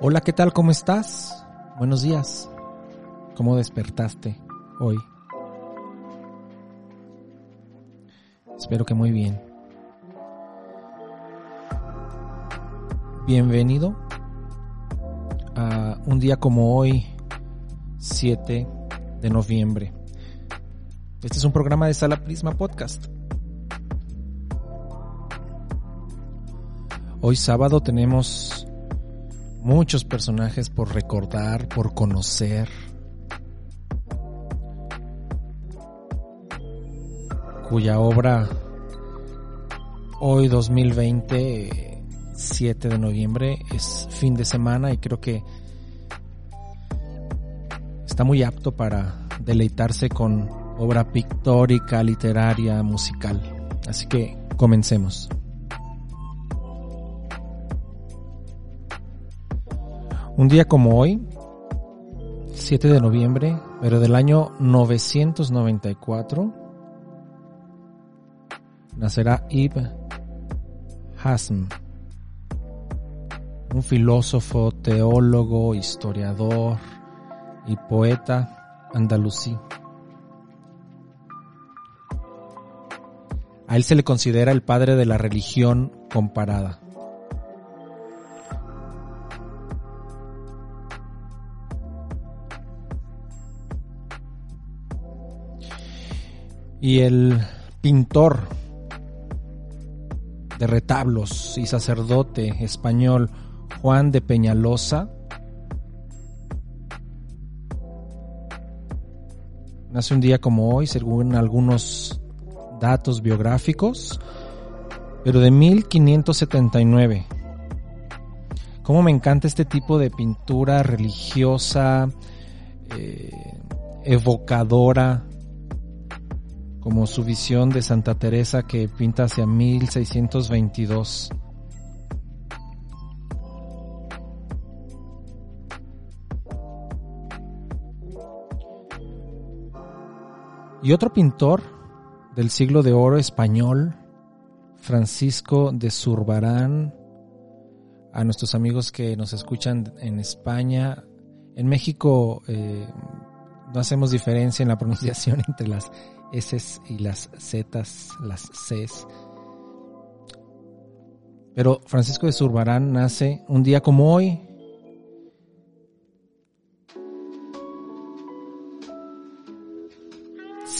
Hola, ¿qué tal? ¿Cómo estás? Buenos días. ¿Cómo despertaste hoy? Espero que muy bien. Bienvenido a un día como hoy, 7 de noviembre. Este es un programa de Sala Prisma Podcast. Hoy sábado tenemos muchos personajes por recordar, por conocer, cuya obra hoy 2020, 7 de noviembre, es fin de semana y creo que está muy apto para deleitarse con obra pictórica, literaria, musical. Así que comencemos. Un día como hoy, 7 de noviembre, pero del año 994, nacerá Ibn Hazm, un filósofo, teólogo, historiador y poeta andalusí. A él se le considera el padre de la religión comparada. Y el pintor de retablos y sacerdote español Juan de Peñalosa nace un día como hoy, según algunos datos biográficos, pero de 1579. Cómo me encanta este tipo de pintura religiosa, eh, evocadora, como su visión de Santa Teresa que pinta hacia 1622. Y otro pintor del siglo de oro español, Francisco de Zurbarán, a nuestros amigos que nos escuchan en España, en México eh, no hacemos diferencia en la pronunciación entre las S y las Z, las Cs. Pero Francisco de Zurbarán nace un día como hoy.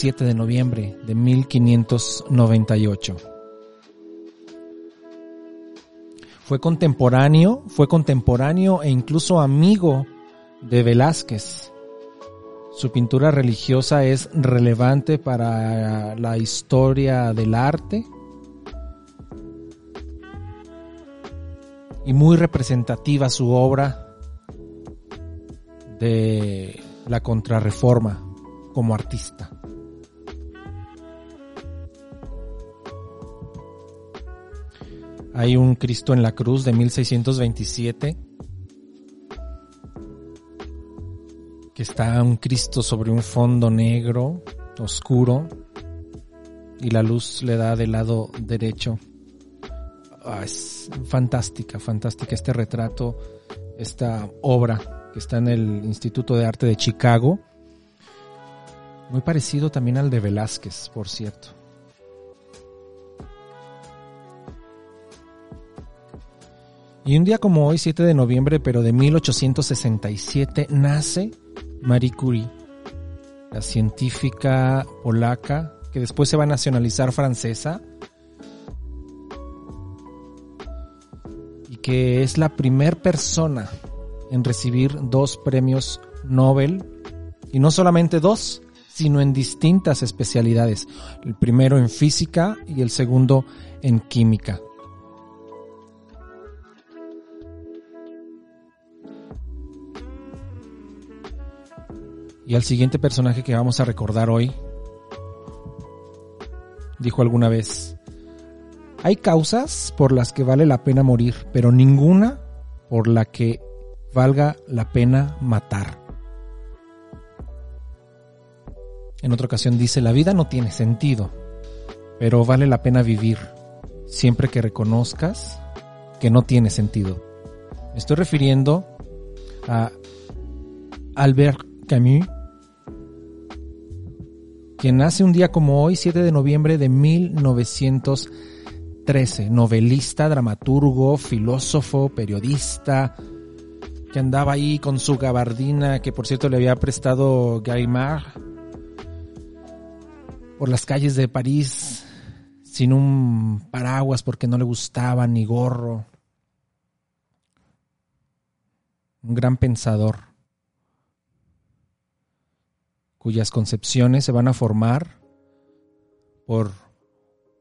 ...7 de noviembre de 1598. Fue contemporáneo, fue contemporáneo e incluso amigo de Velázquez. Su pintura religiosa es relevante para la historia del arte y muy representativa su obra de la contrarreforma como artista. Hay un Cristo en la cruz de 1627 que está un Cristo sobre un fondo negro, oscuro, y la luz le da del lado derecho. Ah, es fantástica, fantástica este retrato, esta obra que está en el Instituto de Arte de Chicago. Muy parecido también al de Velázquez, por cierto. Y un día como hoy, 7 de noviembre, pero de 1867, nace Marie Curie, la científica polaca que después se va a nacionalizar francesa y que es la primer persona en recibir dos premios Nobel, y no solamente dos, sino en distintas especialidades, el primero en física y el segundo en química. Y al siguiente personaje que vamos a recordar hoy, dijo alguna vez, hay causas por las que vale la pena morir, pero ninguna por la que valga la pena matar. En otra ocasión dice, la vida no tiene sentido, pero vale la pena vivir siempre que reconozcas que no tiene sentido. Me estoy refiriendo a Albert Camus, quien nace un día como hoy, 7 de noviembre de 1913, novelista, dramaturgo, filósofo, periodista, que andaba ahí con su gabardina, que por cierto le había prestado Gaimard, por las calles de París, sin un paraguas porque no le gustaba ni gorro. Un gran pensador cuyas concepciones se van a formar por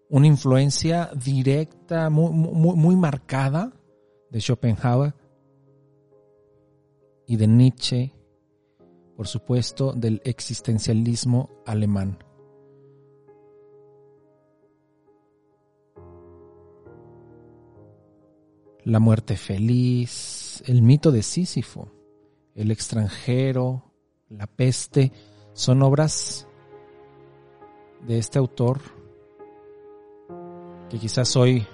una influencia directa, muy, muy, marcada de Schopenhauer y de Nietzsche, por supuesto, del existencialismo alemán. La muerte feliz, el mito de Sísifo, el extranjero, la peste, son obras de este autor que quizás hoy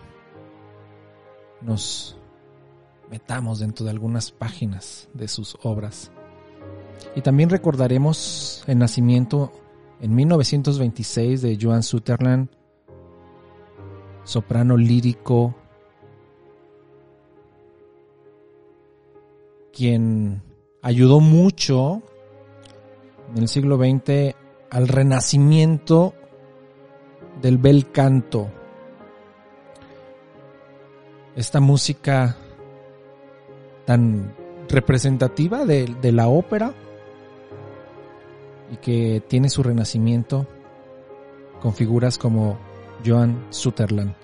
nos metamos dentro de algunas páginas de sus obras. Y también recordaremos el nacimiento en 1926 de Joan Sutherland, soprano lírico, quien ayudó mucho en el siglo XX al renacimiento del bel canto. Esta música tan representativa de, de, la ópera y que tiene su renacimiento con figuras como Joan Sutherland.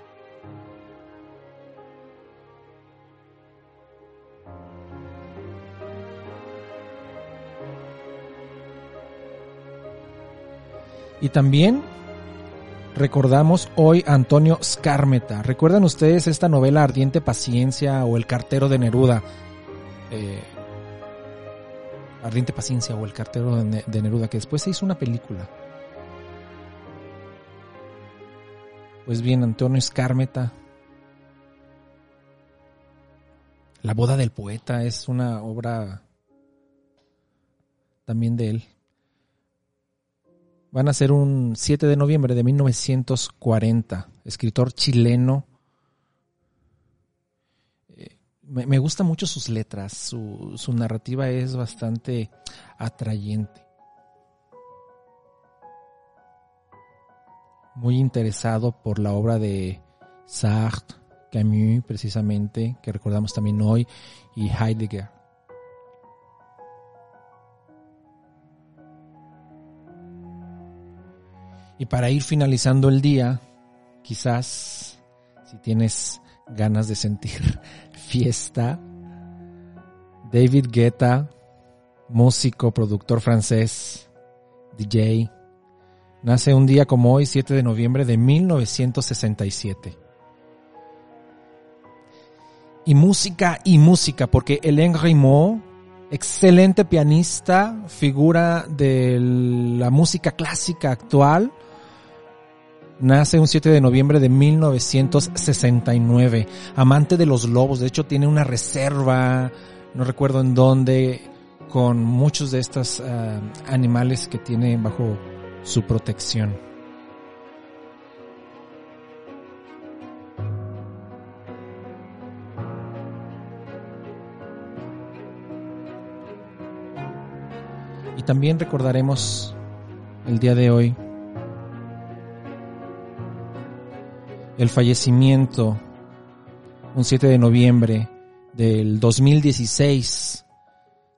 Y también recordamos hoy a Antonio Scarmeta. ¿Recuerdan ustedes esta novela Ardiente Paciencia o El cartero de Neruda? Eh, Ardiente Paciencia o El cartero de Neruda, que después se hizo una película. Pues bien, Antonio Scarmeta. La boda del poeta es una obra también de él. Van a ser un 7 de noviembre de 1940. Escritor chileno. Eh, me, gusta mucho sus letras. Su, su narrativa es bastante atrayente. Muy interesado por la obra de Sartre, Camus, precisamente, que recordamos también hoy, y Heidegger. Y para ir finalizando el día, quizás si tienes ganas de sentir fiesta, David Guetta, músico, productor francés, DJ, nace un día como hoy, 7 de noviembre de 1967. Y música y música, porque Hélène Grimaud excelente pianista, figura de la música clásica actual, Nace un 7 de noviembre de 1969. Amante de los lobos. De hecho, tiene una reserva, no recuerdo en dónde, con muchos de estos ah, animales que tiene bajo su protección. Y también recordaremos el día de hoy el fallecimiento un 7 de noviembre del 2016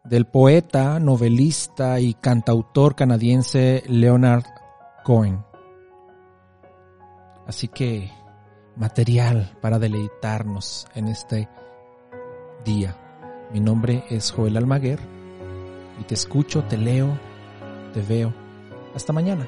del poeta, novelista y cantautor canadiense Leonard Cohen. Así que material para deleitarnos en este día. Mi nombre es Joel Almaguer y te escucho, te leo, te veo. Hasta mañana.